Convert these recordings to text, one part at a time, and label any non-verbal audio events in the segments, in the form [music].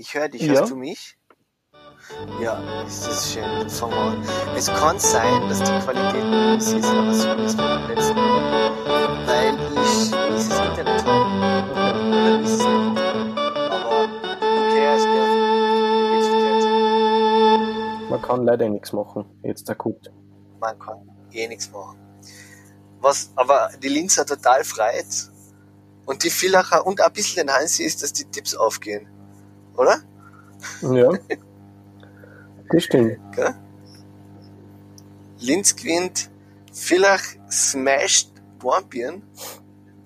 Ich höre dich, Ja. hörst du mich? Ja, ist das schön. Es kann sein, dass die Qualität nicht ist, aber so ist wie beim letzten Mal. Weil ich dieses Internet habe. Oder ist es nicht. Aber okay, es geht. Man kann leider nichts machen. Jetzt akut. Man kann eh nichts machen. Was aber die Linzer total freut und die Villacher und ein bisschen den Hansi ist, dass die Tipps aufgehen. Oder? Ja. Das stimmt. Gell? Linz gewinnt, Villach smashed Bornbirn.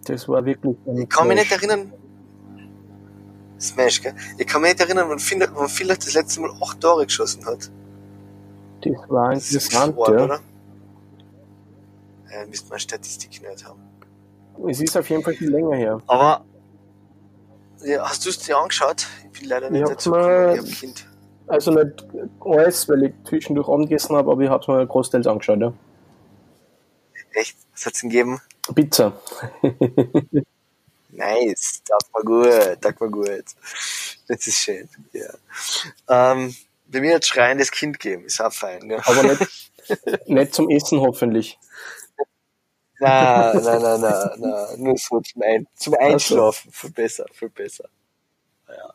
Das war wirklich. ein Ich kann mich nicht erinnern. Smash, gell? Ich kann mich nicht erinnern, wann Villach, das letzte Mal acht Tore geschossen hat. Das war Das ist interessant, arg, ja. oder? Ja, müsste man Statistik nicht haben. Es ist auf jeden Fall viel länger her. Aber ja, hast du es dir angeschaut? Ich bin leider nicht Ich dazu gekommen, ich hab ein Kind. Also nicht alles, weil ich zwischendurch Abendessen habe, aber ich habe es mir großteils angeschaut, ja. Echt? Was hat's denn gegeben? Pizza. [laughs] Nice, das war gut, das war gut. Das ist schön, ja. Ähm, bei mir hat schreiendes Kind geben, ist auch fein, ja. Aber nicht, [laughs] nicht zum Essen hoffentlich. Nein, nein, nein, nein, nein, nur so zum, Ein zum Einschlafen, viel besser, viel besser. Ja.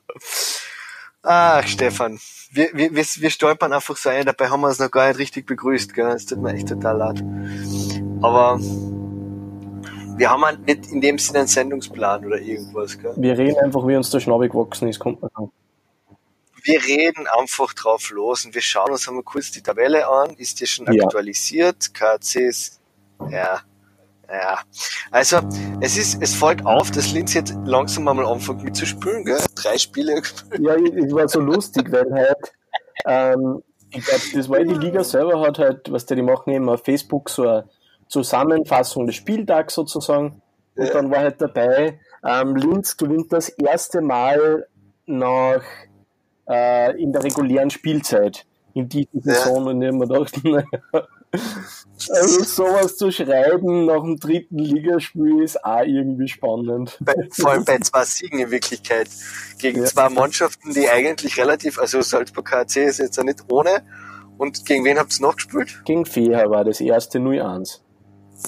Ach, Stefan, wir, wir, wir, wir stolpern einfach so ein, dabei haben wir uns noch gar nicht richtig begrüßt, gell? Es tut mir echt total leid. Aber wir haben halt nicht in dem Sinne einen Sendungsplan oder irgendwas, gell? Wir reden einfach, wie uns der Schnabel gewachsen ist, kommt man sagen. Wir reden einfach drauf los und wir schauen uns einmal kurz die Tabelle an. Ist die schon Ja. aktualisiert? KCs, ja, ja. Also, es ist, es fällt auf, dass Linz jetzt langsam mal anfängt mitzuspielen, gell? Drei Spiele gespielt. Ja, es war so lustig, weil halt, ähm, ich glaube, das war die Liga selber hat halt, was die, die machen eben auf Facebook so eine Zusammenfassung des Spieltags sozusagen. Und Ja. dann war halt dabei, ähm, Linz gewinnt das erste Mal nach äh, in der regulären Spielzeit in dieser Ja. Saison und ich hab mir gedacht, [laughs] naja, also sowas zu schreiben nach dem dritten Ligaspiel ist auch irgendwie spannend. Bei, vor allem bei zwei Siegen in Wirklichkeit. Gegen Ja. zwei Mannschaften, die eigentlich relativ, also Salzburg KC ist jetzt ja nicht ohne. Und gegen wen habt ihr noch gespielt? Gegen Feher war das erste 0-1.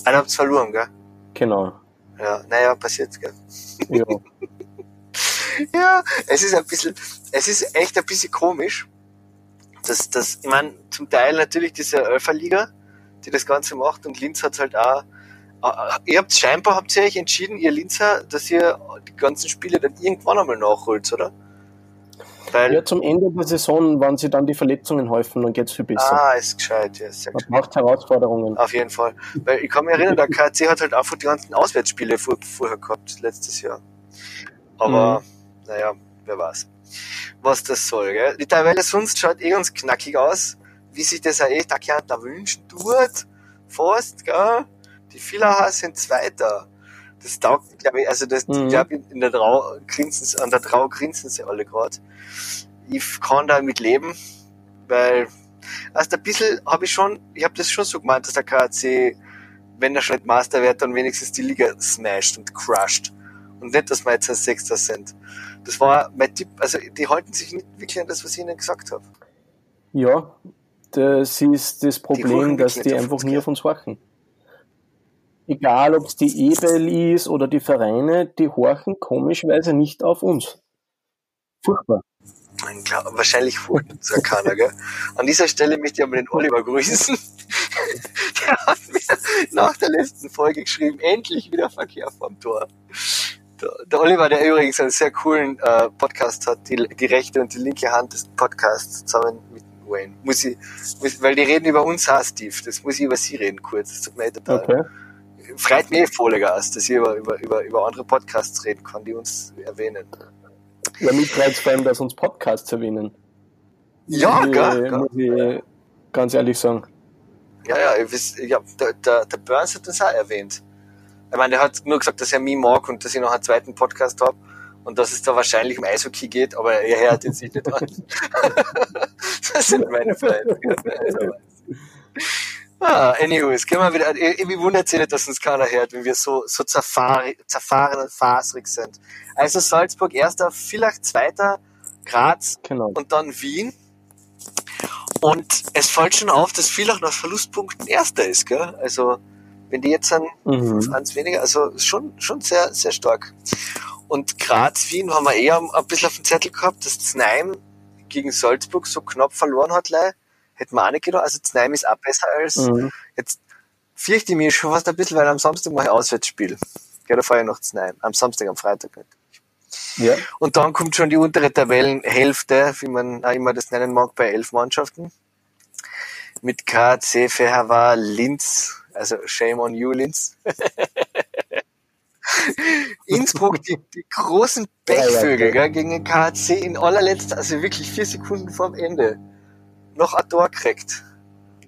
Einen habt ihr verloren, gell? Genau. Ja, naja, passiert, gell? Ja. [laughs] Ja, es ist ein bisschen, es ist echt ein bisschen komisch. dass das, ich meine, zum Teil natürlich diese Elferliga, die das Ganze macht und Linz hat halt auch, äh, ihr habt scheinbar, habt ihr euch entschieden, ihr Linzer, dass ihr die ganzen Spiele dann irgendwann einmal nachholt, oder? Weil, ja, zum Ende der Saison, wenn sie dann die Verletzungen häufen, dann geht's viel besser. ah, ist gescheit, ja, sehr gescheit. braucht Herausforderungen. Auf jeden Fall. Weil ich kann mich erinnern, der KC hat halt einfach die ganzen Auswärtsspiele vor, vorher gehabt, letztes Jahr. Aber, naja, wer weiß. Was das soll, gell? Die Tabelle sonst schaut eh ganz knackig aus, wie sich das auch der Kern da wünschen tut. Fast, gell? Die Villacher sind Zweiter. Das taugt, glaube ich, also das, Mhm. ich glaube, in der Trau grinsen, an der Trau grinsen sie alle gerade. Ich kann da mit leben, weil, also ein bisschen habe ich schon, ich habe das schon so gemeint, dass der KAC, wenn er schon nicht Master wird, dann wenigstens die Liga smasht und crusht. Und nicht, dass wir jetzt ein Sechster sind. Das war mein Tipp, also die halten sich nicht wirklich an das, was ich ihnen gesagt habe. Ja, das ist das Problem, dass die nicht auf einfach nie auf uns horchen. Egal, ob es die EBL ist oder die Vereine, die horchen komischerweise nicht auf uns. Furchtbar. Glaub, wahrscheinlich holt uns ja keiner, gell? An dieser Stelle möchte ich aber den Oliver grüßen. [laughs] Der hat mir nach der letzten Folge geschrieben, endlich wieder Verkehr vorm Tor. Der, der Oliver, der übrigens einen sehr coolen äh, Podcast hat, die, die rechte und die linke Hand des Podcasts zusammen mit Wayne. Muss ich, muss, weil die reden über uns, auch, Steve. Das muss ich über sie reden kurz. Das tut mir eh total. Okay. Freut mich eh voll, dass ich über, über, über, über andere Podcasts reden kann, die uns erwähnen. Ja, mich freut vor allem, dass uns Podcasts erwähnen. Ja, Muss gell, ich-. Muss ich ganz ehrlich sagen. Ja, ja, ihr wisst, ja der, der, der Burns hat das auch erwähnt. Ich meine, der hat nur gesagt, dass er mich mag und dass ich noch einen zweiten Podcast habe und dass es da wahrscheinlich um Eishockey geht, aber er hört jetzt nicht an. [laughs] das sind meine Freunde. ah, anyways, gehen wir wieder. Irgendwie wundert sich nicht, dass uns keiner hört, wenn wir so, so zerfahren, zerfahren und faserig sind. Also Salzburg erster, Villach zweiter, Graz Genau. und dann Wien. Und es fällt schon auf, dass Villach nach Verlustpunkten Erster ist, gell? Also, wenn die jetzt an Mhm. eins weniger, also schon, schon sehr, sehr stark. Und Graz, Wien haben wir eher ein bisschen auf dem Zettel gehabt, dass Znaim gegen Salzburg so knapp verloren hat, lei. Hätten wir auch nicht gedacht. Also Znaim ist auch besser als, Mhm. jetzt fürchte ich mich schon fast ein bisschen, weil am Samstag mache ich Auswärtsspiel. Gell, da fahre ich noch Znaim. Am Samstag, am Freitag nicht. Ja. Und dann kommt schon die untere Tabellenhälfte, wie man auch immer das nennen mag, bei elf Mannschaften. Mit KC, Fehervar, Linz, also shame on you, Linz. [laughs] Innsbruck, die, die großen Pechvögel, gell, gegen den KC in allerletzter, also wirklich vier Sekunden vorm Ende, noch ein Tor kriegt.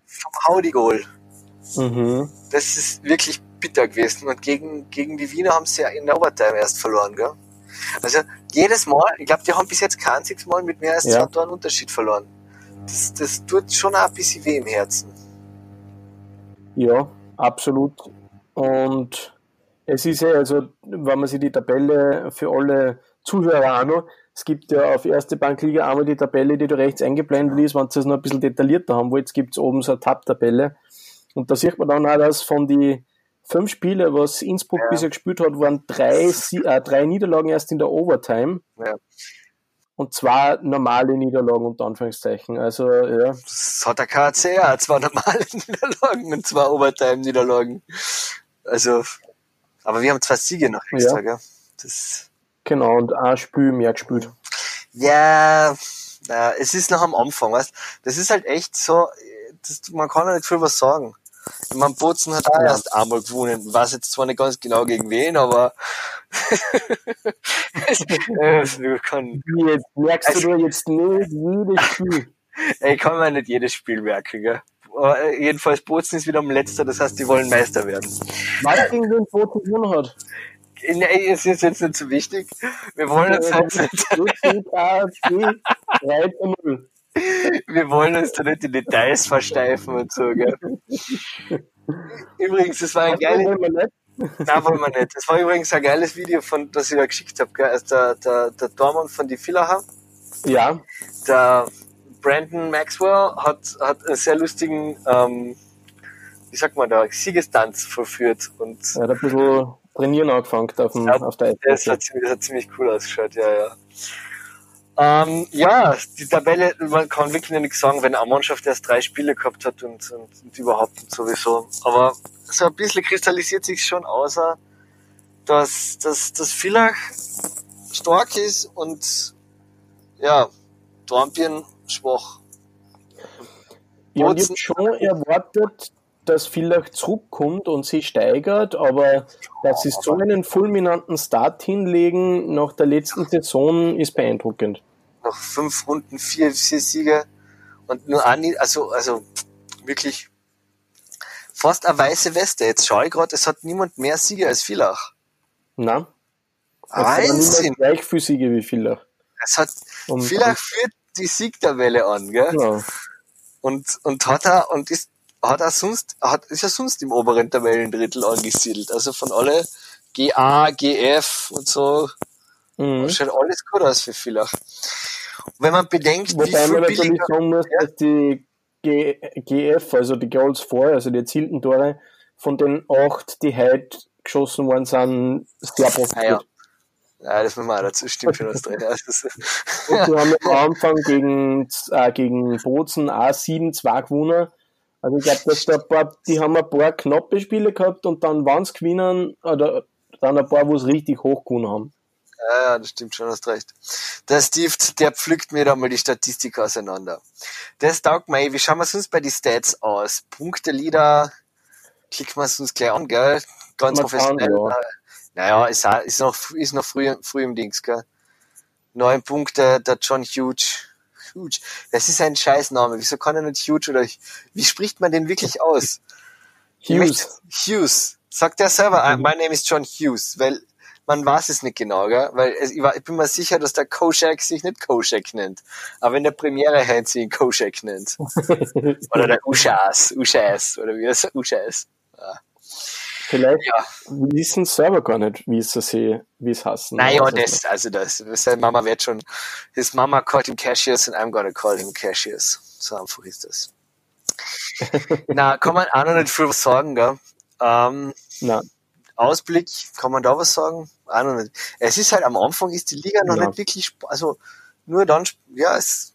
Vom Haudigol. Mhm. Das ist wirklich bitter gewesen. Und gegen, gegen die Wiener haben sie ja in der Overtime erst verloren, gell? Also jedes Mal, ich glaube, die haben bis jetzt kein einziges Mal mit mehr als Ja. zwei Toren Unterschied verloren. Das, das tut schon auch ein bisschen weh im Herzen. Ja, absolut. Und es ist ja, also, wenn man sich die Tabelle für alle Zuhörer noch, es gibt ja auf erste Bankliga einmal die Tabelle, die da rechts eingeblendet ist, wenn ihr es noch ein bisschen detaillierter haben wollt, gibt es oben so eine Tab-Tabelle. Und da sieht man dann auch, dass von die fünf Spiele, was Innsbruck Ja. bisher gespielt hat, waren drei, äh, drei Niederlagen erst in der Overtime Ja. und zwei normale Niederlagen unter Anführungszeichen. Also ja, Das hat der KC ja zwei normale [laughs] Niederlagen und zwei Overtime-Niederlagen. Also, aber wir haben zwei Siege noch extra, Ja. gell? Das, genau, und ein Spiel mehr gespielt. ja, na, es ist noch am Anfang, weißt Das ist halt echt so, das, man kann ja nicht viel was sagen. Ich mein, Bozen hat auch erst einmal gewonnen. Ich weiß jetzt zwar nicht ganz genau gegen wen, aber [laughs] [laughs] kann, jetzt, merkst du jetzt nicht jedes Spiel? [laughs] ich kann mir nicht jedes Spiel merken, gell? Äh, jedenfalls Bozen ist wieder am letzter, das heißt, die wollen Meister werden. Gegen den Boten gewonnen hat? Nee, es ist jetzt nicht so wichtig. Wir wollen uns, halt nicht, KC 3 zu 0. wir wollen uns da nicht in Details versteifen und so, gell? Übrigens, das war ein geiles, wollen wir nicht. Nein, wollen wir nicht. Das war übrigens ein geiles Video, von, das ich da geschickt habe. Gell? Also der, der, der Dormann von die Villacher, Ja, der Brandon Maxwell, hat, hat einen sehr lustigen, ähm, wie sagt man da, Siegestanz verführt. Und er hat ein bisschen trainieren angefangen auf, dem, Ja, auf der das Eisfläche. hat, ziemlich- das hat ziemlich cool ausgeschaut, ja, ja. Ähm, ja, die Tabelle, man kann wirklich nichts sagen, wenn eine Mannschaft erst drei Spiele gehabt hat und, und, und überhaupt und sowieso. Aber so ein bisschen kristallisiert sich schon außer, dass, dass, dass Villach stark ist und ja, Dornbirn schwach. Ja, und ich habe schon erwartet, dass vielleicht zurückkommt und sie steigert, aber dass sie so einen fulminanten Start hinlegen nach der letzten Saison ist beeindruckend. Nach fünf Runden vier, vier Siege und nur eine, also, also wirklich fast eine weiße Weste. Jetzt schaue ich gerade, es hat niemand mehr Siege als Villach. Also Wahnsinn! Gleich viel Siege wie Villach. Es hat Und- Villach führt die Siegtabelle an, gell? Genau. Und, und hat er, und ist, hat er sonst, hat, ist ja sonst im oberen Tabellendrittel angesiedelt. Also von alle GA, GF und so, Mhm. schaut alles gut aus für Villach. Und wenn man bedenkt, wie Wobei viel man natürlich billiger, sagen muss, dass die G GF, also die Goals vor, also die erzielten Tore, von den acht, die heute geschossen worden sind, sehr Ah, ja. Ja, das auch dazu stimmt schon was drin. Also, Und die haben [laughs] am Anfang gegen, äh, gegen Bozen auch 7-2 gewonnen. Also ich glaube, dass da ein paar, die haben ein paar knappe Spiele gehabt und dann waren es gewinnen, oder dann ein paar, wo es richtig hoch gewonnen haben. Ja, ja, das stimmt schon, hast recht. Der Steve, der pflückt mir da mal die Statistik auseinander. Das taugt mir, eh. wie schauen wir es uns bei den Stats aus? Punkte, Lieder, klicken wir es uns gleich an, gell? Ganz professionell. kann, ja. Naja, ist, ist noch, ist noch früh, früh im Dings, gell? Neun Punkte, der John Huge. Huge. Das ist ein Scheißname. Wieso kann er nicht Huge oder, wie spricht man den wirklich aus? Hughes. Hughes. Sagt der selber, Mhm. my name is John Hughes, weil man weiß es nicht genau, gell? Weil es, ich, war, ich bin mir sicher, dass der Koschek sich nicht Koschek nennt. Aber in der Premiere Heinz ihn Koschek nennt. [laughs] Oder der Uschas, Uschas, oder wie er sagt, Uschas. Ja. Vielleicht Ja. wissen sie selber gar nicht, wie es sie, wie es hassen. Naja, Also, das, also das, seine Mama wird schon, his Mama called him Cassius and I'm gonna call him Cassius. So einfach ist das. [laughs] Na, kann man auch noch nicht viel was sagen, gell? Ähm, Na, Ausblick, kann man da was sagen? Auch noch nicht. Es ist halt am Anfang ist die Liga noch Ja. nicht wirklich, also nur dann, ja, es,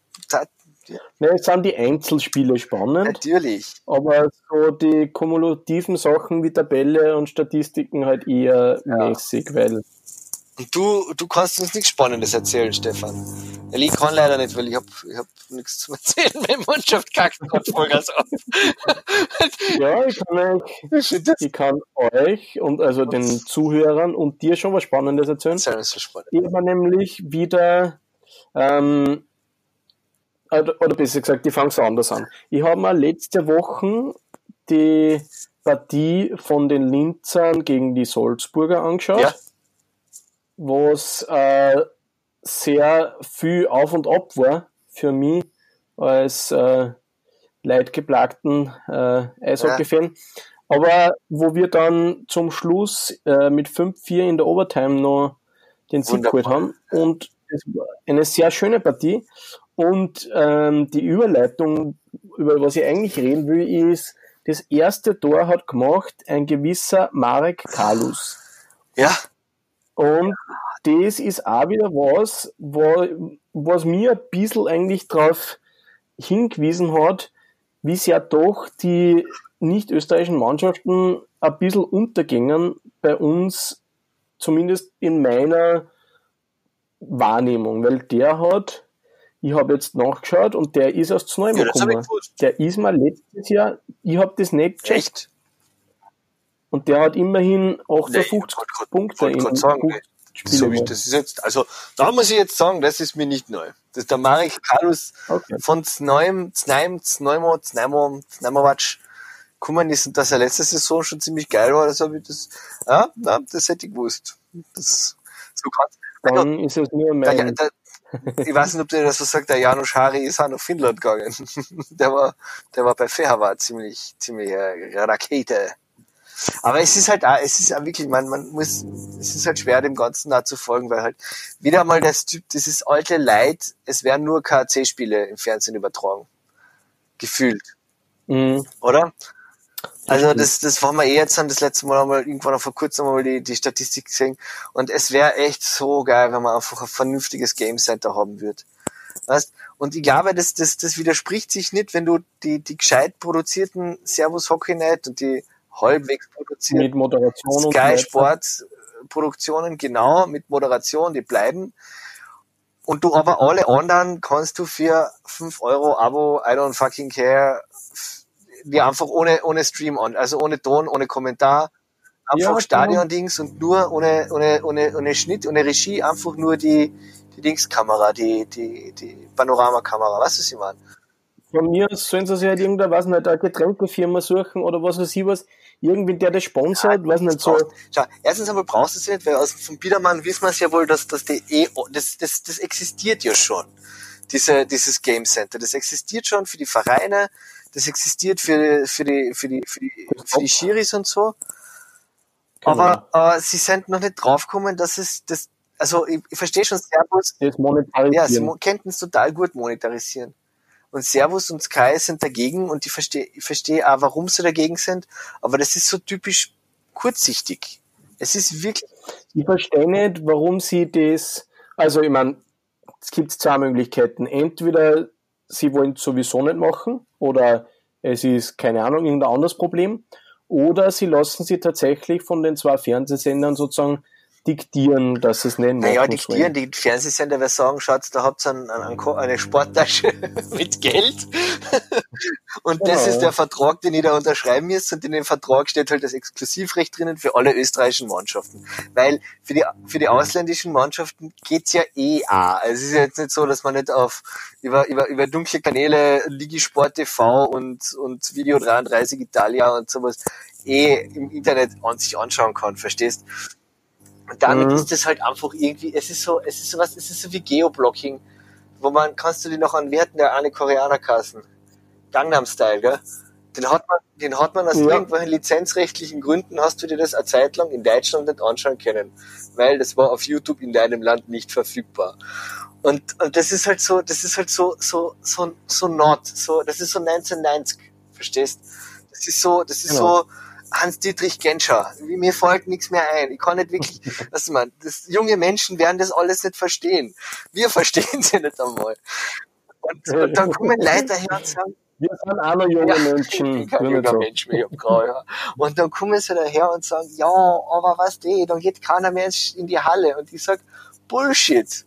ne, es sind die Einzelspiele spannend, natürlich. aber so die kumulativen Sachen wie Tabelle und Statistiken halt eher Ja. mäßig, weil Und du, du kannst uns nichts Spannendes erzählen, Stefan. Weil ich kann leider nicht, weil ich hab, ich hab nichts zu [laughs] erzählen. Meine Mannschaft kackt gerade Vollgas ab. ja, ich kann euch, ich kann euch und also den Zuhörern und dir schon was Spannendes erzählen. Das ist so spannend. Ich habe nämlich wieder, ähm, oder, besser gesagt, ich fange so anders an. Ich habe mir letzte Woche die Partie von den Linzern gegen die Salzburger angeschaut, Ja. was äh, sehr viel auf und ab war für mich als äh, leidgeplagten äh, Eishockey-Fan. Aber wo wir dann zum Schluss äh, mit 5-4 in der Overtime noch den Sieg geholt haben. Und es war eine sehr schöne Partie. Und ähm, die Überleitung, über was ich eigentlich reden will, ist, das erste Tor hat gemacht ein gewisser Marek Kalus. Ja, Und das ist auch wieder was, wo, was mir ein bisschen eigentlich darauf hingewiesen hat, wie sehr doch die nicht österreichischen Mannschaften ein bisschen untergängen bei uns, zumindest in meiner Wahrnehmung, weil der hat, ich habe jetzt nachgeschaut und der ist aus Zneumann ja ich gekommen. Der ist mal letztes Jahr, ich habe das nicht gecheckt. Und der hat immerhin Nee, ich 58 wollte grad- Punkte in sagen, 50 So wie Spielen. das ist jetzt, also da muss ich jetzt sagen, das ist mir nicht neu. Das ist der Marek Kalus Okay. von Znaim, Znaim, Zneumo, Znaimo, Znaimovacz gekommen ist und dass er letzte Saison schon ziemlich geil war, das habe ich das, ja, na, das hätte ich gewusst. Das, so ganz, Dann ist es nur mein. der, ich weiß nicht, ob dir das was sagt, der Janusz Hari ist auch nach Finnland gegangen. [laughs] der war, der war bei Fehervar ziemlich, ziemlich äh, Rakete. Aber es ist halt auch, es ist auch wirklich, man, man muss, es ist halt schwer, dem Ganzen nachzufolgen, weil halt wieder mal das Typ, dieses alte Leid, es werden nur KC-Spiele im Fernsehen übertragen. Gefühlt, Mhm. oder? Also das, das war wir eh jetzt an das letzte Mal einmal irgendwann vor kurzem mal die, die Statistik gesehen und es wäre echt so geil, wenn man einfach ein vernünftiges Game Center haben würde. Weißt? Und ich glaube, das, das, das widerspricht sich nicht, wenn du die, die gescheit produzierten Servus Hockey Night und die halbwegs produzierten Mit Moderation Sky weiter. Sport Produktionen, genau, mit Moderation, die bleiben. Und du aber alle anderen kannst du für 5 Euro Abo, I don't fucking care, die einfach ohne, ohne Stream an, also ohne Ton, ohne Kommentar, einfach Ja, Stadion-Dings und nur ohne, ohne, ohne, ohne Schnitt, ohne Regie, einfach nur die, die Dingskamera, die, die, die Panoramakamera, weißt du, was ich meine? Von mir aus sollen sie sich halt irgendeine, weiß nicht, eine Getränkefirma suchen oder was weiß ich was. Irgendwie, der das sponsert, weiß nicht, so. Schau, erstens einmal brauchst du es nicht, weil aus vom Biedermann wissen wir es ja wohl, dass, dass die eh, das, das, das existiert ja schon. Diese, dieses Game Center. Das existiert schon für die Vereine, das existiert für, für die, für die, für die, für die Schiris und so. Genau. Aber, aber sie sind noch nicht draufgekommen, dass es, das, also ich, ich verstehe schon Servus, das ja, sie monetarisieren. könnten es total gut monetarisieren. Und Servus und Sky sind dagegen und ich verstehe, ich verstehe auch, warum sie dagegen sind, aber das ist so typisch kurzsichtig. Es ist wirklich, ich verstehe nicht, warum sie das, also ich meine, es gibt zwei Möglichkeiten. Entweder sie wollen es sowieso nicht machen oder es ist, keine Ahnung, irgendein anderes Problem. Oder sie lassen sie tatsächlich von den zwei Fernsehsendern sozusagen diktieren, dass es machen naja, diktieren, die Fernsehsender werden sagen, schaut, da habt ihr einen, einen, eine Sporttasche [laughs] mit Geld. [laughs] und das Genau. ist der Vertrag, den ihr da unterschreiben müsst. Und in dem Vertrag steht halt das Exklusivrecht drinnen für alle österreichischen Mannschaften. Weil für die, für die ausländischen Mannschaften geht's ja eh auch. Also es ist ja jetzt nicht so, dass man nicht auf über, über, über dunkle Kanäle, Ligisport TV und, und Video 33 Italia und sowas eh im Internet an sich anschauen kann, verstehst? Und damit Mhm. ist es halt einfach irgendwie, es ist so, es ist so was, es ist so wie Geoblocking, wo man, kannst du dir noch an Werten der eine Koreaner kassen? Gangnam Style, gell? Den hat man, den hat man aus Ja. irgendwelchen lizenzrechtlichen Gründen, hast du dir das eine Zeit lang in Deutschland nicht anschauen können, weil das war auf YouTube in deinem Land nicht verfügbar. Und, und das ist halt so, das ist halt so, so, so, so not, so, das ist so 1990, verstehst? Das ist so, das ist Genau. so Hans-Dietrich Genscher. Mir fällt nichts mehr ein. Ich kann nicht wirklich, [laughs] was man, das, junge Menschen werden das alles nicht verstehen. Wir [laughs] verstehen sie nicht einmal. Und, und dann kommen Leute daher und sagen, Wir sind noch junge ja, Menschen. Ich bin kein junger so. Mensch mehr, ich hab graue Haare. Und dann kommen sie daher und sagen, ja, aber was die, dann geht keiner mehr in die Halle. Und ich sag, Bullshit.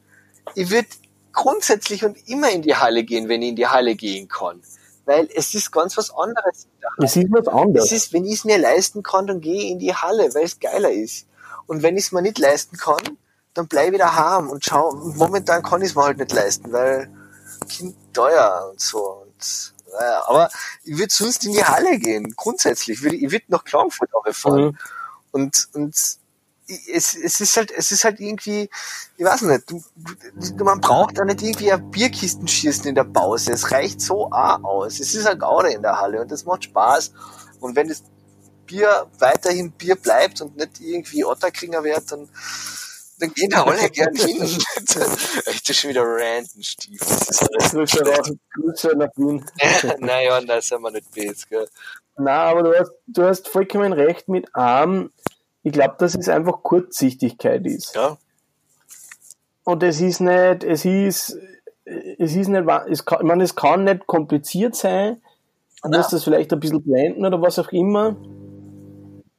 Ich würde grundsätzlich und immer in die Halle gehen, wenn ich in die Halle gehen kann. Weil es ist ganz was anderes. Es ist was Es anderes. ist, wenn ich es mir leisten kann, dann gehe ich in die Halle, weil es geiler ist. Und wenn ich es mir nicht leisten kann, dann bleibe ich daheim und schau. Und momentan kann ich es mir halt nicht leisten, weil Kind teuer und so. Und, naja, aber ich würde sonst in die Halle gehen. Grundsätzlich. Ich würde nach Klagenfurt auch fahren. Mhm. Und, und es, es ist halt, es ist halt irgendwie, ich weiß nicht, du, du, man braucht da nicht irgendwie ein Bierkisten schießen in der Pause. Es reicht so auch aus. Es ist ein Gaude in der Halle und das macht Spaß. Und wenn das Bier weiterhin Bier bleibt und nicht irgendwie Otterkringer wird, dann, dann gehen da alle gern hin. [laughs] [laughs] Das ist schon wieder ranten, Stief. Das Grüße, raus, Grüße nach Wien. [laughs] naja, da sind wir nicht böse, gell. Na, aber du hast, du hast vollkommen recht mit Arm. Ich glaube, dass es einfach Kurzsichtigkeit ist. Ja, Und es ist nicht, es ist, es ist nicht, es kann, ich meine, es kann nicht kompliziert sein. Du musst das vielleicht ein bisschen blenden oder was auch immer.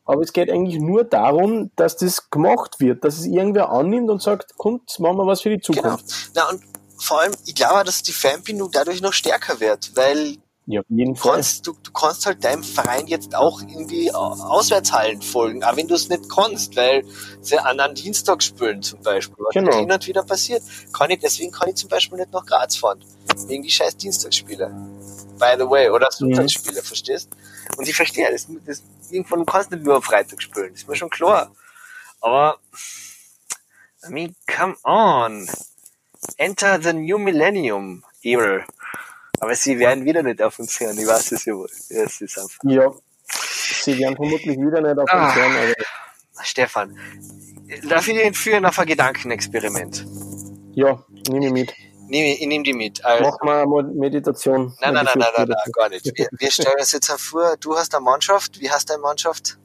Aber es geht eigentlich nur darum, dass das gemacht wird, dass es irgendwer annimmt und sagt, kommt, machen wir was für die genau. Zukunft. Na, und vor allem, ich glaube, dass die Fanbindung dadurch noch stärker wird, weil Ja, auf jeden du Fall. kannst, du, du kannst halt deinem Verein jetzt auch irgendwie Au- Auswärtshallen folgen, auch wenn du es nicht kannst, weil sie an einem Dienstag spielen zum Beispiel, was Genau. hin und wieder passiert. Kann ich, deswegen kann ich zum Beispiel nicht nach Graz fahren, wegen die scheiß Dienstagsspiele. By the way, oder Sonntagsspiele, verstehst? Und ich verstehe, das, das, irgendwann du kannst nicht nur am Freitag spielen, ist mir schon klar. Aber, I mean, come on. Enter the new millennium era. Aber sie werden wieder nicht auf uns hören, ich weiß es ja wohl. Ja, es ist einfach. Ja. Sie werden vermutlich wieder nicht auf Ah. uns hören, aber Stefan, darf ich dich entführen auf ein Gedankenexperiment? ja, nehme ich mit. Nehm, ich nehme die mit. Also, Mach mal mal Meditation. nein, nein, nein, nein, nein, nein, gar nicht. Wir, wir stellen uns jetzt vor, du hast eine Mannschaft. Wie heißt deine Mannschaft?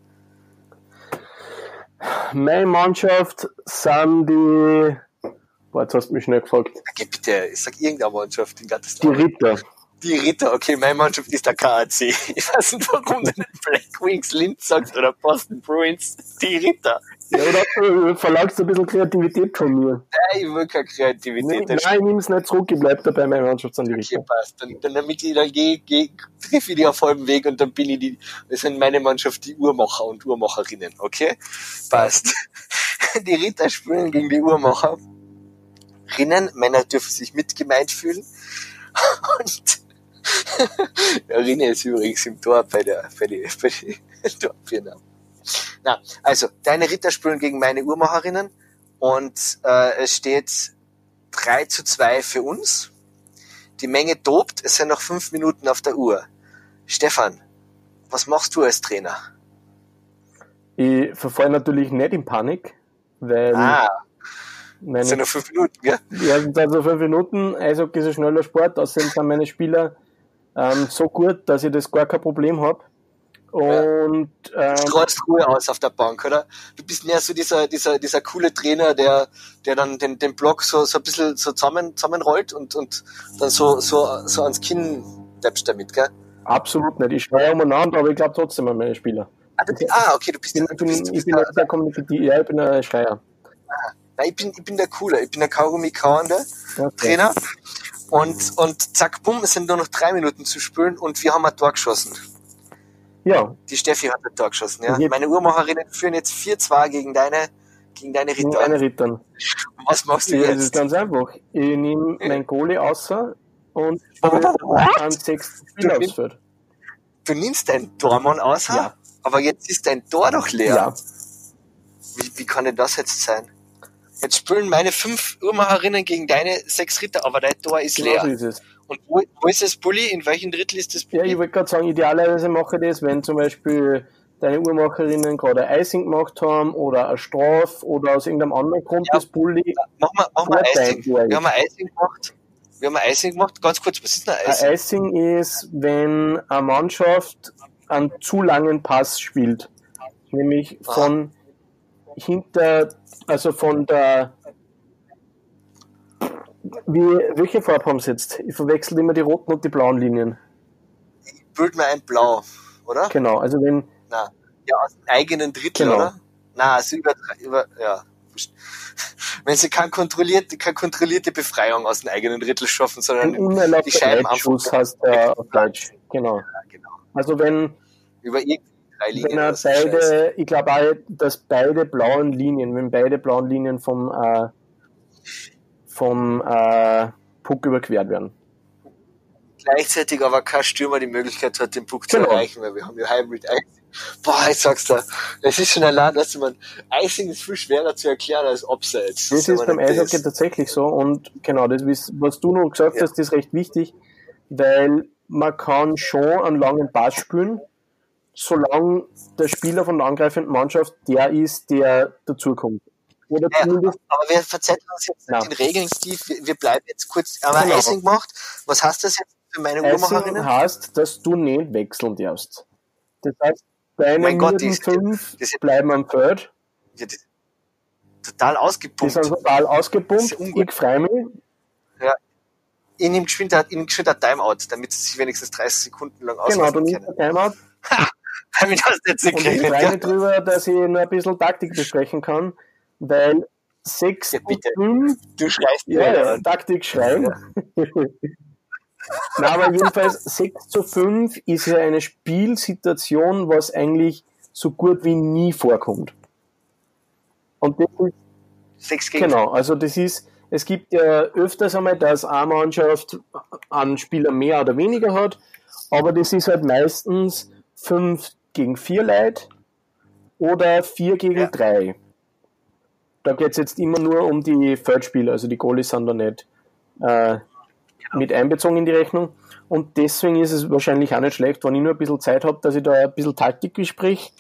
Meine Mannschaft sind die. Boah, jetzt hast du mich schnell gefragt. Okay, bitte, ich sag irgendeine Mannschaft in Gottes Die. Ritter. Die Ritter, okay, meine Mannschaft ist der KAC. Ich weiß nicht, warum du nicht Black Wings Linz sagst oder Boston Bruins. Die Ritter. Ja, oder du verlangst ein bisschen Kreativität von mir. Nein, ich will keine Kreativität. Nein, ich nehme es nicht zurück, ich bleib dabei, meine Mannschaft sind die Okay, Ritter. passt. Dann, dann damit ich dann gehe, gehe triff ich die auf halbem Weg und dann bin ich die, das sind meine Mannschaft die Uhrmacher und Uhrmacherinnen, okay? Passt. Die Ritter spielen gegen die Uhrmacher. Rinnen, Männer dürfen sich mitgemeint fühlen. [laughs] Und [laughs] Rinne ist übrigens im Tor bei der, bei die, bei die Torpirner. Na, also, deine Ritter spielen gegen meine Uhrmacherinnen und äh, es steht 3 zu 2 für uns. Die Menge tobt, es sind noch fünf Minuten auf der Uhr. Stefan, was machst du als Trainer? Ich verfalle natürlich nicht in Panik, weil Ah, meine, sind noch fünf Minuten, gell? ja, sind also fünf Minuten, Eishockey ist ein schneller Sport, außerdem sind meine Spieler ähm, so gut, dass ich das gar kein Problem habe. Und Du ähm, strahlst Ruhe aus auf der Bank, oder? Du bist mehr so dieser, dieser, dieser coole Trainer, der, der dann den, den Block so, so ein bisschen so zusammen, zusammenrollt und, und dann so, so, so ans Kinn deppst damit, gell? absolut nicht. Ich schreie umeinander, aber ich glaube trotzdem an meine Spieler. Ah, du, ah okay, du bist, Ich du bin, bist, du ich bin ja, ich bin ein Schreier. Nein, ich bin, ich bin der Coole, ich bin der Kaugummi kauende Okay. Trainer. Und, und zack, bumm, es sind nur noch drei Minuten zu spielen und wir haben ein Tor geschossen. Ja, Die Steffi hat ein Tor geschossen, ja. Meine Uhrmacherinnen führen jetzt 4-2 gegen deine, gegen deine gegen Ritter. meine Rittern. Was machst du Ja, das ist jetzt? ganz einfach. Ich nehme mein Goalie außer und an sechs Spieler. Du nimmst deinen Tormann aus, Ja. aber jetzt ist dein Tor doch leer. Ja. Wie, wie kann denn das jetzt sein? Jetzt spielen meine fünf Uhrmacherinnen gegen deine sechs Ritter, aber dein Tor ist Genau leer. so ist es. Und wo, wo ist das Bulli? In welchem Drittel ist das Ja, Bulli? ich wollte gerade sagen, idealerweise mache ich das, wenn zum Beispiel deine Uhrmacherinnen gerade ein Icing gemacht haben oder eine Straf oder aus irgendeinem anderen Grund Ja. das Bulli. Mach mal, mach mal Icing. Wir haben ein Icing gemacht. Wir haben ein Icing gemacht. Ganz kurz, was ist denn ein Ein Icing? Icing ist, wenn eine Mannschaft einen zu langen Pass spielt. Nämlich von hinter, also von der wie, welche Farbe haben sie jetzt? Ich verwechsel immer die roten und die blauen Linien. Bild mir ein Blau, oder? Genau, also wenn, Na, ja, aus dem eigenen Drittel, Genau. oder? Na, also über, über, ja. Wenn sie keine kontrollierte, keine kontrollierte Befreiung aus dem eigenen Drittel schaffen, sondern die Scheiben einfach- heißt der auf Deutsch. Genau. Ja, genau. Also wenn, über irgendwie. Wenn er beide, ich glaube auch, dass beide blauen Linien, wenn beide blauen Linien vom, äh, vom äh, Puck überquert werden. gleichzeitig aber kein Stürmer die Möglichkeit hat, den Puck zu Genau. erreichen, weil wir haben ja Hybrid Icing. Boah, ich sag's dir, es ist schon allein, dass man, Icing ist viel schwerer zu erklären als Offsides. Das ist beim Eishockey tatsächlich so und genau, das was du noch gesagt Ja. hast, ist recht wichtig, weil man kann schon einen langen Pass spielen, solange der Spieler von der angreifenden Mannschaft der ist, der dazukommt. Oder Ja, zumindest, aber wir verzetteln uns jetzt Ja. mit den Regeln, Steve. Wir, wir bleiben jetzt kurz, haben wir Genau. Icing gemacht. Was heißt das jetzt für meine Icing Uhrmacherinnen? heißt, dass du nicht wechseln darfst. Das heißt, deine Mein Gott, Gott, die fünf ist- bleiben am Feld, Ja, die- total die ausgepumpt. sind total Das ausgepumpt, ich freue mich, hat, in ihm geschwind hat Timeout, damit sie sich wenigstens 30 Sekunden lang genau, du auslassen nimmst ein Timeout [laughs] Damit hast du jetzt nicht Und ich freue ja. mich drüber, dass ich nur ein bisschen Taktik besprechen kann, weil 6 Ja, zu bitte. 5, Du schreist ja, ja. Taktik schreien. [laughs] Na, aber jedenfalls 6 zu 5 ist ja eine Spielsituation, was eigentlich so gut wie nie vorkommt. Und das ist, Sechs gegen genau, also das ist, es gibt ja öfters einmal, dass eine Mannschaft einen Spieler mehr oder weniger hat, aber das ist halt meistens 5 gegen 4 Leute oder 4 gegen Ja. 3. Da geht es jetzt immer nur um die Feldspieler, also die Goalies sind da nicht äh, mit einbezogen in die Rechnung. Und deswegen ist es wahrscheinlich auch nicht schlecht, wenn ich nur ein bisschen Zeit habe, dass ich da ein bisschen Taktik besprich.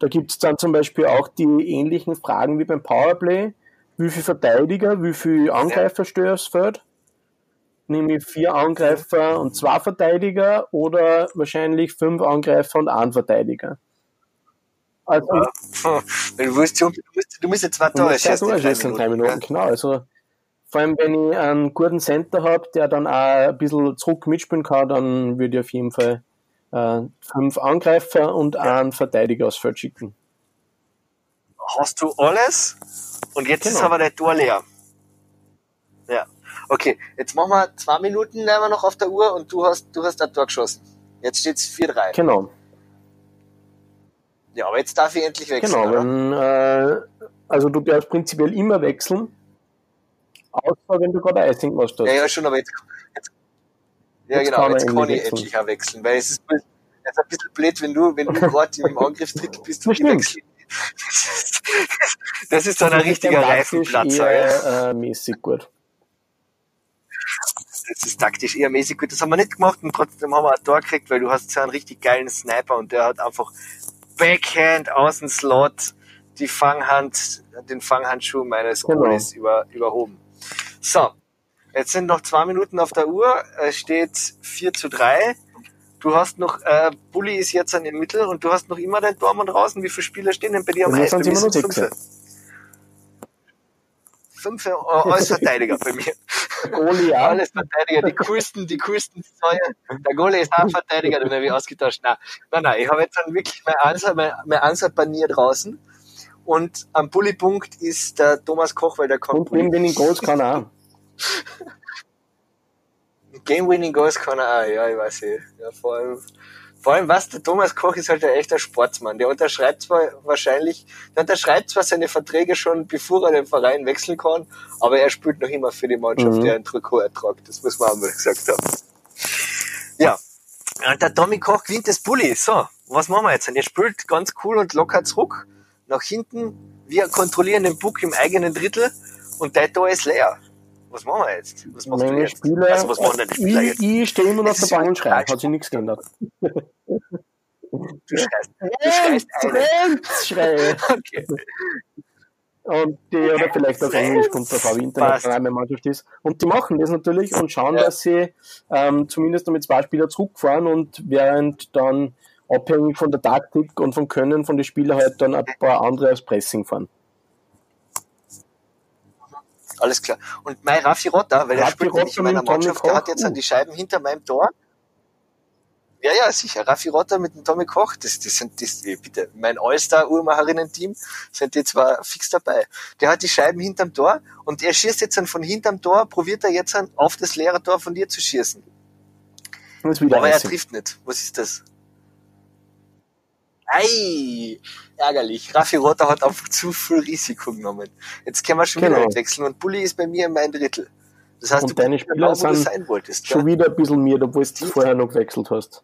Da gibt es dann zum Beispiel auch die ähnlichen Fragen wie beim Powerplay. Wie viel Verteidiger, wie viel Angreifer stehen aufs Feld? Nämlich vier Angreifer und zwei Verteidiger oder wahrscheinlich fünf Angreifer und ein Verteidiger. Also, Wenn du willst, du musst, du musst jetzt zwei Tore musst zwei schießen Tore schießen in drei Minuten. Minuten, genau. Also, vor allem, wenn ich einen guten Center habe, der dann auch ein bisschen zurück mitspielen kann, dann würde ich auf jeden Fall äh, fünf Angreifer und einen Verteidiger aufs Feld schicken. Hast du alles? Und jetzt ist Genau. aber der Tor leer. Ja. Okay, jetzt machen wir zwei Minuten nehmen wir noch auf der Uhr und du hast, du hast ein Tor geschossen. Jetzt steht's 4-3. Genau, Ja, aber jetzt darf ich endlich wechseln, genau. Wenn, äh, also du darfst prinzipiell immer wechseln, außer wenn du gerade Icing gemacht hast. Ja, ja, schon, aber jetzt, jetzt ja Jetzt genau, kann jetzt kann ich wechseln. endlich auch wechseln, weil es ist, es ist ein bisschen blöd, wenn du, wenn du [laughs] gerade im Angriffsdrittel bist und [laughs] Das wechsle. Das ist dann ein Das richtiger taktisch Reifenplatzer. Ja. eher äh, mäßig gut. Das ist taktisch eher mäßig gut. Das haben wir nicht gemacht und trotzdem haben wir ein Tor gekriegt, weil du hast so einen richtig geilen Sniper und der hat einfach Backhand aus dem Slot die Fanghand, den Fanghandschuh meines Genau. Goalies über, überhoben. So, jetzt sind noch zwei Minuten auf der Uhr. Es steht 4 zu 3. Du hast noch, äh, Bulli ist jetzt an dem Mittel und du hast noch immer dein Tormann draußen. Wie viele Spieler stehen denn bei dir am Eis? Bei sind Fünf äh, als Verteidiger bei mir. [laughs] Goalie ja. Alles Verteidiger, die coolsten, die coolsten Säue. Der Goalie ist auch Verteidiger, den habe ich ausgetauscht. Nein, nein, nein, ich habe jetzt dann wirklich mein Ansatz, mein, mein Ansatz-Panier draußen. Und am Bulli-Punkt ist der Thomas Koch, weil der kommt. Und den Goals kann er auch. [laughs] Game-Winning Goals kann er auch, ja, ich weiß eh. Ja, vor allem, vor allem was, der Thomas Koch ist halt ein echter Sportsmann. Der unterschreibt zwar wahrscheinlich, der unterschreibt zwar seine Verträge schon, bevor er den Verein wechseln kann, aber er spielt noch immer für die Mannschaft, Mhm. der ein Trikot ertragt. Das muss man auch mal gesagt haben. Ja. Und der Tommy Koch gewinnt das Bulli. So, was machen wir jetzt? Er spielt ganz cool und locker zurück, nach hinten. Wir kontrollieren den Puck im eigenen Drittel und dein Tor ist leer. Was machen wir jetzt? Was machst Meine du jetzt? Spieler, also, was machen deine Spieler ich, jetzt? ich stehe immer noch auf der Bank und schreie, hat sich nichts geändert. Du schreist, du schreist einen. [laughs] schreie. Okay. Und die, oder vielleicht auf Englisch kommt drauf, wie Passt. international Mannschaft ist. Und die machen das natürlich und schauen, Ja. dass sie ähm, zumindest noch mit zwei Spielern zurückfahren und während dann abhängig von der Taktik und vom Können von den Spielern halt dann ein paar andere aufs Pressing fahren. Alles klar. Und mein Raffi Rotter, weil Raffi spielt nämlich in meiner Mannschaft, der hat jetzt an die Scheiben hinter meinem Tor. Ja, ja, sicher. Raffi Rotter mit dem Tommy Koch, das, das sind, das, eh, bitte, mein All-Star-Uhrmacherinnen-Team sind die zwar fix dabei. Der hat die Scheiben hinterm Tor und er schießt jetzt dann von hinterm Tor, probiert er jetzt dann auf das leere Tor von dir zu schießen. Aber er trifft nicht. Was ist das? Ei, ärgerlich. Raffi Rotter hat einfach zu viel Risiko genommen. Jetzt können wir schon wieder Genau. nicht wechseln und Bulli ist bei mir in mein Drittel. Das heißt, Und du deine bist genau, Spieler wo du sind sein wolltest. Schon Gell? wieder ein bisschen mir, obwohl du vorher noch gewechselt hast.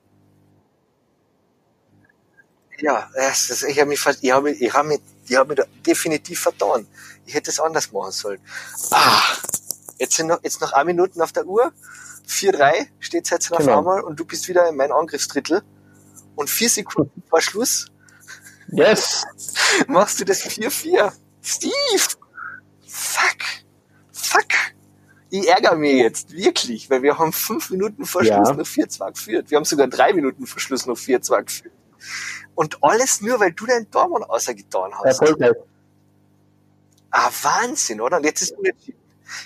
Ja, das ist, ich habe mich, ich habe, ich habe mich, ich habe mich da definitiv vertan. Ich hätte es anders machen sollen. Ah, jetzt sind noch, jetzt noch eine Minuten auf der Uhr. 4-3 steht jetzt auf Genau. einmal und du bist wieder in mein Angriffsdrittel. Und vier Sekunden vor Schluss Yes! [laughs] machst du das 4-4. Steve! Fuck! Fuck! Ich ärgere mich jetzt, wirklich, weil wir haben fünf Minuten vor Ja. Schluss noch 4-2 geführt. Wir haben sogar drei Minuten vor Schluss noch 4-2 geführt. Und alles nur, weil du deinen Tormann außergetan hast. Erfolgreich. Ah, Wahnsinn, oder? Und jetzt ist unentschieden.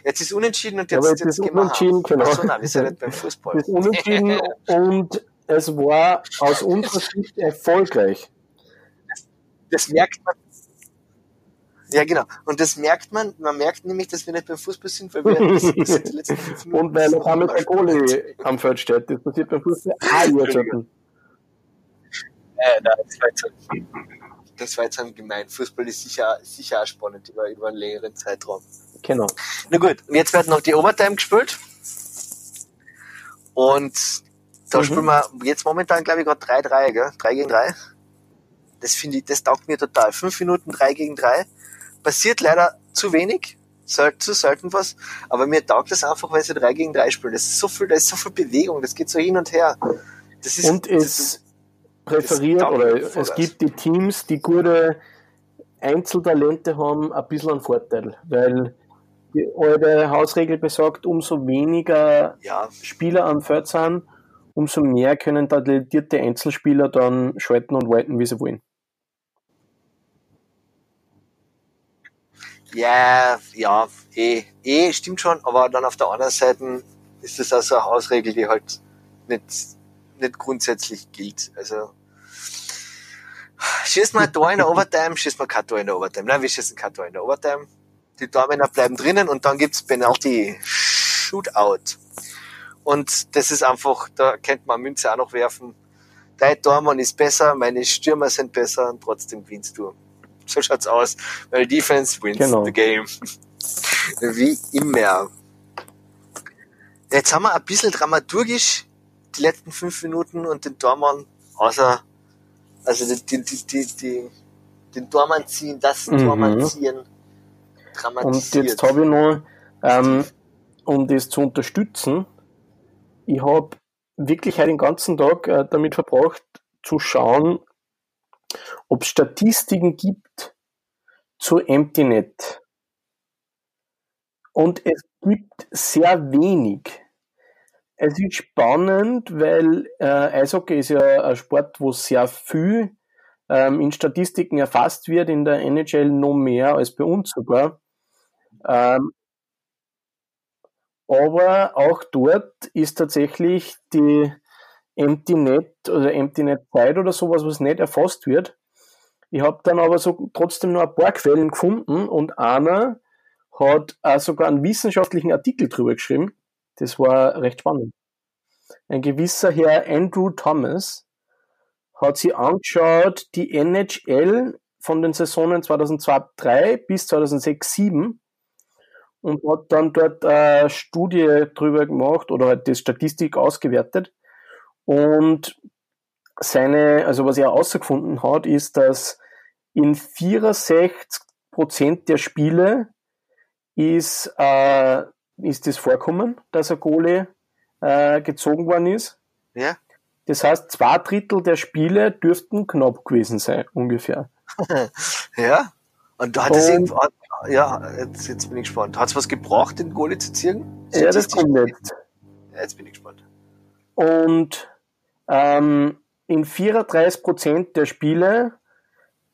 Jetzt ist unentschieden und Ja, jetzt, aber jetzt jetzt ist unentschieden, genau. Ach so, nein, wir sind ja nicht beim Fußball. [laughs] Ist unentschieden [laughs] und es war aus unserer Sicht erfolgreich. Das merkt man. Ja, genau. Und das merkt man, man merkt nämlich, dass wir nicht beim Fußball sind, weil wir das, [laughs] die letzten fünf Minuten. Und weil auf einmal der Goalie am Feld steht. Das passiert beim Fußball auch jetzt. Entschuldigung. Äh, nein, das war jetzt, das war jetzt ein gemein. Fußball ist sicher, sicher auch spannend über, über einen längeren Zeitraum. Genau. Na gut, und jetzt wird noch die Overtime gespielt. Und da Mhm. spielen wir jetzt momentan, glaube ich, gerade 3-3, gell? 3 gegen 3. Das finde ich, das taugt mir total. Fünf Minuten 3 gegen 3. Passiert leider zu wenig, sel zu selten was, aber mir taugt das einfach, weil sie 3 gegen 3 spielen. Das ist so viel, da ist so viel Bewegung, das geht so hin und her. Das ist, Und das es präferiert, das oder es gibt die Teams, die gute Einzeltalente haben, ein bisschen einen Vorteil. Weil die eure Hausregel besagt, umso weniger ja, Spieler am Feld sind, umso mehr können talentierte Einzelspieler dann schalten und walten, wie sie wollen. Ja, ja, eh, eh, stimmt schon, aber dann auf der anderen Seite ist das auch so eine Hausregel, die halt nicht, nicht grundsätzlich gilt. Also, schießt mal ein Tor in der Overtime, schießt mal kein Tor in der Overtime. Nein, wir schießen kein Tor in der Overtime. Die Tormänner bleiben drinnen und dann gibt's Penalty Shootout. Und das ist einfach, da könnte man Münze auch noch werfen. Dein Tormann ist besser, meine Stürmer sind besser und trotzdem gewinnst du. So schaut's aus, weil Defense wins Genau. the game. Wie immer. Jetzt haben wir ein bisschen dramaturgisch die letzten fünf Minuten und den Tormann, außer, also die, die, die, die, den Tormann ziehen, das Mhm. Tormann ziehen, Und jetzt habe ich noch, ähm, um das zu unterstützen, ich habe wirklich den ganzen Tag äh, damit verbracht, zu schauen, ob es Statistiken gibt zu EmptyNet. Und es gibt sehr wenig. Es ist spannend, weil äh, Eishockey ist ja ein Sport, wo sehr viel ähm, in Statistiken erfasst wird, in der NHL noch mehr als bei uns sogar. Ähm, aber auch dort ist tatsächlich die EmptyNet oder EmptyNet-Zeit oder sowas, was nicht erfasst wird. Ich habe dann aber so trotzdem noch ein paar Quellen gefunden und einer hat auch sogar einen wissenschaftlichen Artikel drüber geschrieben. Das war recht spannend. Ein gewisser Herr Andrew Thomas hat sich angeschaut, die NHL von den Saisonen 2002-3 bis 2006-7 und hat dann dort eine Studie drüber gemacht oder halt die Statistik ausgewertet. Und seine, also was er herausgefunden hat, ist, dass in 64 Prozent der Spiele ist, äh, ist das vorkommen, dass ein Goalie äh, gezogen worden ist. Ja. Das heißt, zwei Drittel der Spiele dürften knapp gewesen sein, ungefähr. [laughs] ja. Und du hattest Und- irgendwo, ja, jetzt, jetzt bin ich gespannt. Hat es was gebraucht, den Goalie zu ziehen? Ja, das kommt. Ja, jetzt bin ich gespannt. Und ähm, in 34% der Spiele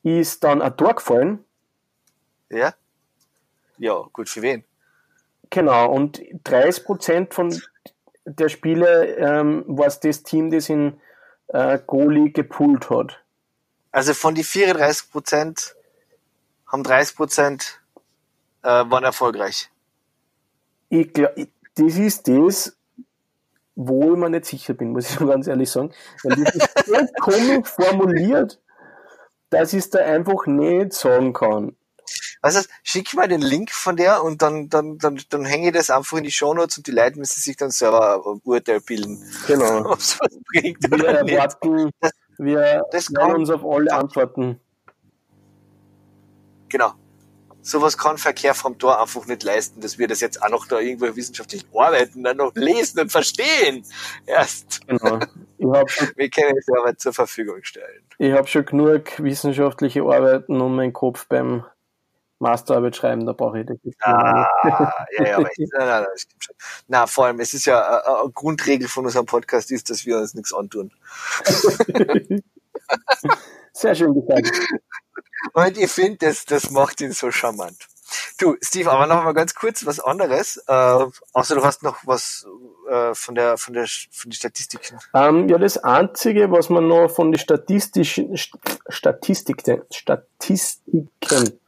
ist dann ein Tor gefallen. Ja? Ja, gut, für wen? Genau, und 30% von der Spiele ähm, war es das Team, das in äh, Goalie gepult hat. Also von die 34 Prozent haben 30 Prozent äh, waren erfolgreich. Ich glaub, ich- das ist das, wo ich mir nicht sicher bin, muss ich [laughs] ganz ehrlich sagen. Weil das ist so [laughs] komisch formuliert, dass ich es da einfach nicht sagen kann. Also schick mal den Link von der und dann, dann, dann, dann hänge ich das einfach in die Shownotes und die Leute müssen sich dann selber ein Urteil bilden, Genau. [laughs] was Wir oder nicht. erwarten, wir das kann- uns auf alle Antworten. Genau. Sowas kann Verkehr vom Tor einfach nicht leisten, dass wir das jetzt auch noch da irgendwo wissenschaftlich arbeiten, dann noch lesen und verstehen. Erst. Genau. [laughs] Ich habe schon, Wir können es aber zur Verfügung stellen. ich hab schon genug wissenschaftliche Arbeiten um meinen Kopf beim Masterarbeit schreiben, da brauche ich das nicht. Ah, ja, ja, [laughs] aber ich, nein, nein, das stimmt schon. Na, vor allem, es ist ja äh, eine Grundregel von unserem Podcast ist, dass wir uns nichts antun. [laughs] Sehr schön gesagt. Und ich finde, das, das macht ihn so charmant. Du, Steve, aber noch mal ganz kurz was anderes. Äh, außer du hast noch was äh, von der von der von den Statistiken. Ähm, ja, das Einzige, was man noch von den statistischen St- Statistiken, Statistiken,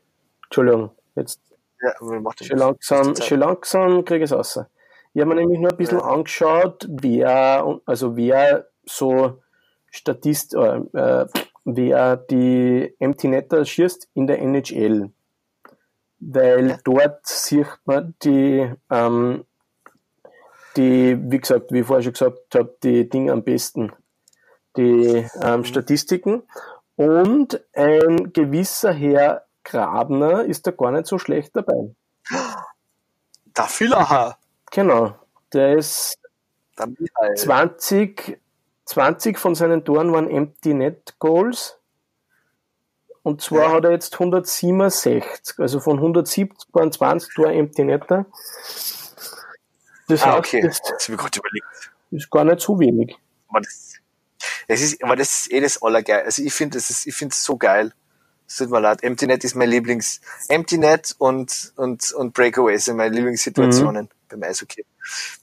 Entschuldigung, jetzt Ja, schon langsam, schon langsam kriege ich es raus. Ich habe mir nämlich noch ein bisschen Ja. angeschaut, wer, also wer so Statist, äh, wer die Empty Netter schießt in der NHL. Weil dort sieht man die, ähm, die, wie gesagt, wie ich vorher schon gesagt habe, die Dinge am besten. Die ähm, Statistiken. Und ein gewisser Herr Grabner ist da gar nicht so schlecht dabei. Da Villacher. Genau. Der ist Da Michael. 20, 20 von seinen Toren waren Empty Net Goals. Und zwar Ja. hat er jetzt 167. Also von 170 waren 20 Tore Empty Netter. Das Ah, okay. das Das habe ich gerade überlegt. ist gar nicht so wenig. Aber das, das ist, aber das ist eh das Allergeil. Also ich finde, ist, ich finde es so geil. Es tut mir leid. Empty Net ist mein Lieblings. Empty Net und, und, und Breakaway sind meine Lieblingssituationen beim Eishockey.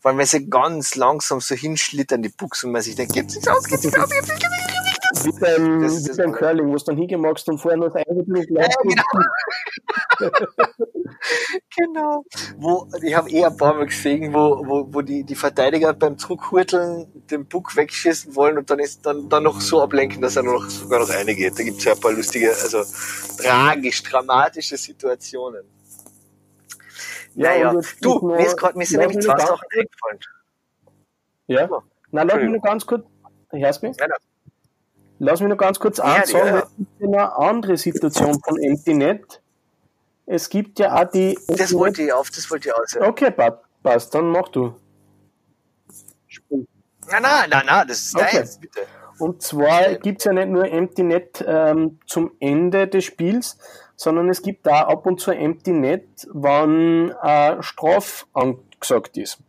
Vor allem, wenn sie ganz langsam so hinschlittern, die Buchs, und man sich denkt, geht's nicht aus, geht's aus, geht's nicht aus. Wie beim, Das ist wie beim Curling, wo du dann hingemagst und vorher noch ein bisschen gleich. [laughs] Genau. Wo, ich habe eh ein paar Mal gesehen, wo, wo, wo die, die Verteidiger beim Zurückhurteln den Puck wegschießen wollen und dann ist dann, dann noch so ablenken, dass er nur noch, sogar noch reingeht. Da gibt's ja ein paar lustige, also tragisch, dramatische Situationen. Ja, jetzt du, mir, ist grad, mir sind nämlich zwei Sachen eingefallen. Ja. Ja. Na, lass mich noch ganz kurz, hörst du mich? Ja, na. Lass mich noch ganz kurz Ja, eins ja, sagen, ja. es gibt ja eine andere Situation von EmptyNet. Es gibt ja auch die. Das wollte ich auf, das wollte ich aus. Okay, pa- passt, dann mach du. Nein, nein, nein, nein, das ist Okay. deins, bitte. Und zwar gibt's ja nicht nur EmptyNet ähm, zum Ende des Spiels, sondern es gibt da ab und zu EmptyNet, wann äh, Straf angesagt ist.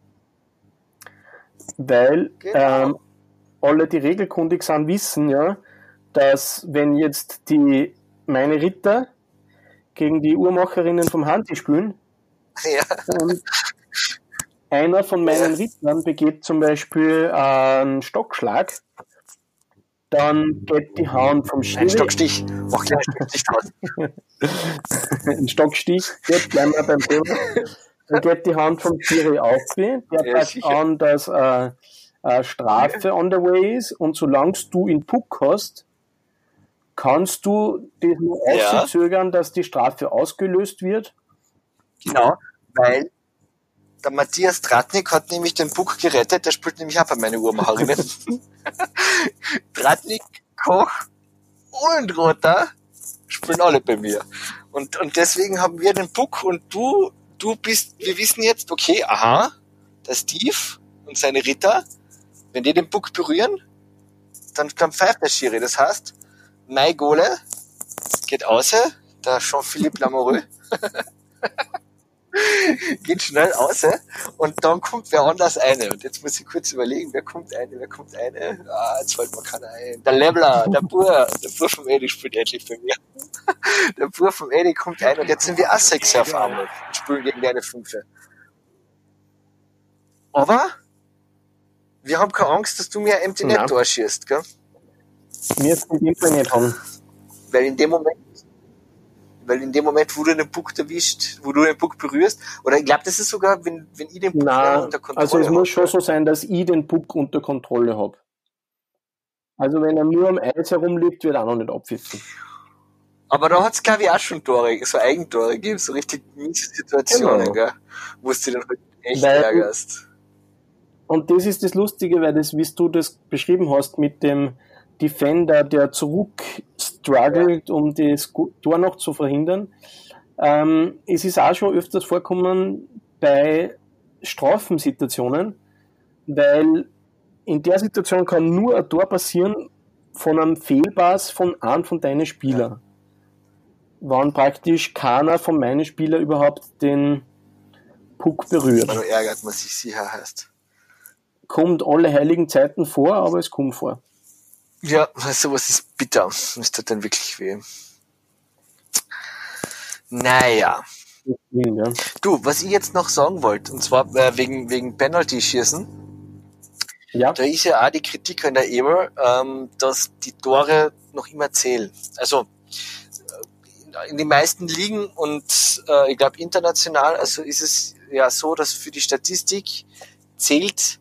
Weil Genau. ähm, alle, die regelkundig sind, wissen ja, dass wenn jetzt die meine Ritter gegen die Uhrmacherinnen vom Handy spielen Ja, und einer von meinen Rittern begeht zum Beispiel einen Stockschlag, dann geht die Hand vom ein Schiri, Stockstich. Mach gleich einen Stockstich draus. [laughs] ein Stockstich, jetzt bleiben wir beim Thema, dann geht die Hand vom Schiri auf, der Ja, passt sicher. an, dass äh, eine Strafe on the way ist und solange du in Puck hast, kannst du das nur Ja. auszögern, dass die Strafe ausgelöst wird. Genau, weil der Matthias Tratnik hat nämlich den Puck gerettet, der spielt nämlich auch bei meinen Uhrmacherinnen. [laughs] Tratnik, Koch und Roter spielen alle bei mir. Und, und deswegen haben wir den Puck und du du bist, wir wissen jetzt, okay, aha, der Steve und seine Ritter, wenn die den Puck berühren, dann, dann pfeift der Schiri. Das heißt, mein Gole geht außer, der Jean-Philippe Lamoureux [laughs] [laughs] geht schnell aus und dann kommt wer anders eine. Und jetzt muss ich kurz überlegen, wer kommt eine, wer kommt eine. Ah, jetzt fällt mir keiner ein. Der Lebler, der Bur, der Bur vom Edi spielt endlich für mich. [laughs] Der Bur vom Edi kommt ein und jetzt sind wir auch sechs auf einmal und spielen gegen eine Fünfe. Aber wir haben keine Angst, dass du mir ein Empty Net Nein. Tor schießt, gell? Wir es in dem Fall nicht haben. Weil in dem Moment, weil in dem Moment, wo du den Puck erwischt, wo du den Puck berührst, oder ich glaube, das ist sogar, wenn, wenn ich den Puck Na, unter Kontrolle also es hab, muss schon so sein, dass ich den Puck unter Kontrolle habe. Also wenn er nur am Eis herumliegt, wird er auch noch nicht abpfiffen. Aber da hat's glaube ich, auch schon Tore, so Eigentore gegeben, so richtig miese Situationen, Genau. gell? Wo du dich dann halt echt Weil- ärgerst. Und das ist das Lustige, weil das, wie du das beschrieben hast, mit dem Defender, der zurück struggelt, um das Tor noch zu verhindern. Ähm, es ist auch schon öfters vorkommen bei Strafensituationen, weil in der Situation kann nur ein Tor passieren von einem Fehlpass von einem von deinen Spielern. Wann praktisch keiner von meinen Spielern überhaupt den Puck berührt. Da ärgert man sich sicher heißt. kommt alle heiligen Zeiten vor, aber es kommt vor. Ja, sowas ist bitter. Das tut dann wirklich weh. Naja. Ja. Du, was ich jetzt noch sagen wollte, und zwar äh, wegen, wegen Penalty-Schießen, ja, da ist ja auch die Kritik an der Eber, ähm, dass die Tore noch immer zählen. Also äh, in den meisten Ligen und äh, ich glaube international, also ist es ja so, dass für die Statistik zählt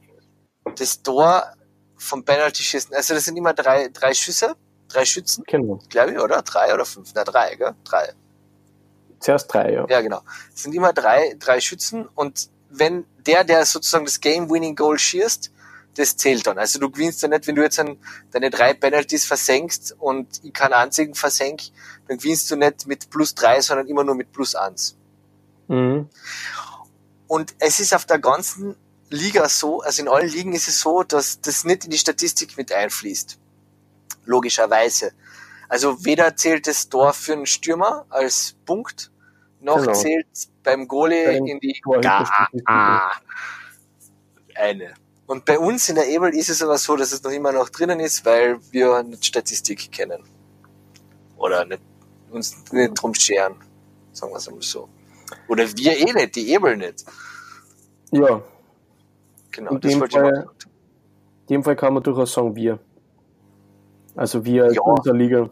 das Tor vom Penalty-Schießen. Also das sind immer drei, drei Schüsse, drei Schützen, genau. glaube ich, oder? Drei oder fünf? Na, drei, gell? Drei. Zuerst drei, ja. Ja, genau. Es sind immer drei, drei Schützen und wenn der, der sozusagen das Game-Winning-Goal schießt, das zählt dann. Also du gewinnst ja nicht, wenn du jetzt an deine drei Penalties versenkst und ich keinen einzigen versenk, dann gewinnst du nicht mit plus drei, sondern immer nur mit plus eins. Mhm. Und es ist auf der ganzen Liga so, also in allen Ligen ist es so, dass das nicht in die Statistik mit einfließt. Logischerweise. Also weder zählt das Tor für einen Stürmer als Punkt, noch Genau. zählt beim Goalie Bei den in die Torhüterstatistiken. Ah, eine. Und bei uns in der Ebel ist es aber so, dass es noch immer noch drinnen ist, weil wir nicht Statistik kennen. Oder nicht, uns nicht drum scheren. Sagen wir es einmal so. Oder wir eh nicht, die Ebel nicht. Ja, Genau, In dem Fall- in dem Fall kann man durchaus sagen, wir. Also wir Ja. in unserer Liga.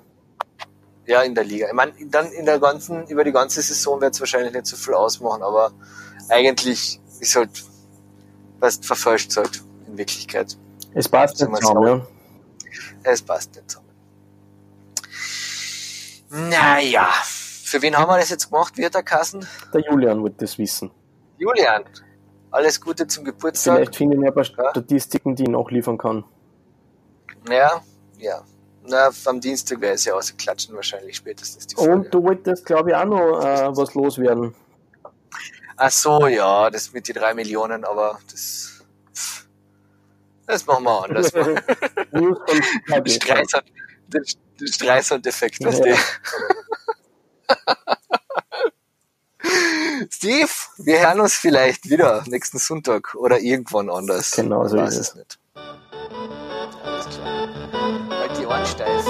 Ja, in der Liga. Ich meine, dann in der ganzen, über die ganze Saison wird es wahrscheinlich nicht so viel ausmachen, aber eigentlich ist halt, was verfälscht halt in Wirklichkeit. Es passt nicht zusammen, ja. Es passt nicht zusammen. Naja, für wen haben wir das jetzt gemacht? Hat der Kassen? Der Julian wird das wissen. Julian. Alles Gute zum Geburtstag. Vielleicht finde ich noch ein paar Ja. Statistiken, die ich nachliefern kann. Ja, ja. Na, am Dienstag wäre es ja ausgeklatschen wahrscheinlich spätestens die Folge. Und du wolltest, glaube ich, auch noch äh, was loswerden. Ach so, ja, das mit die drei Millionen, aber das, das machen wir anders. [laughs] Streisand, den, den Streisand-Effekt, weißt Ja. du? [laughs] Steve, wir hören uns vielleicht wieder nächsten Sonntag oder irgendwann anders. Genau so ist es nicht. Alles klar. Halt die Ohren steif.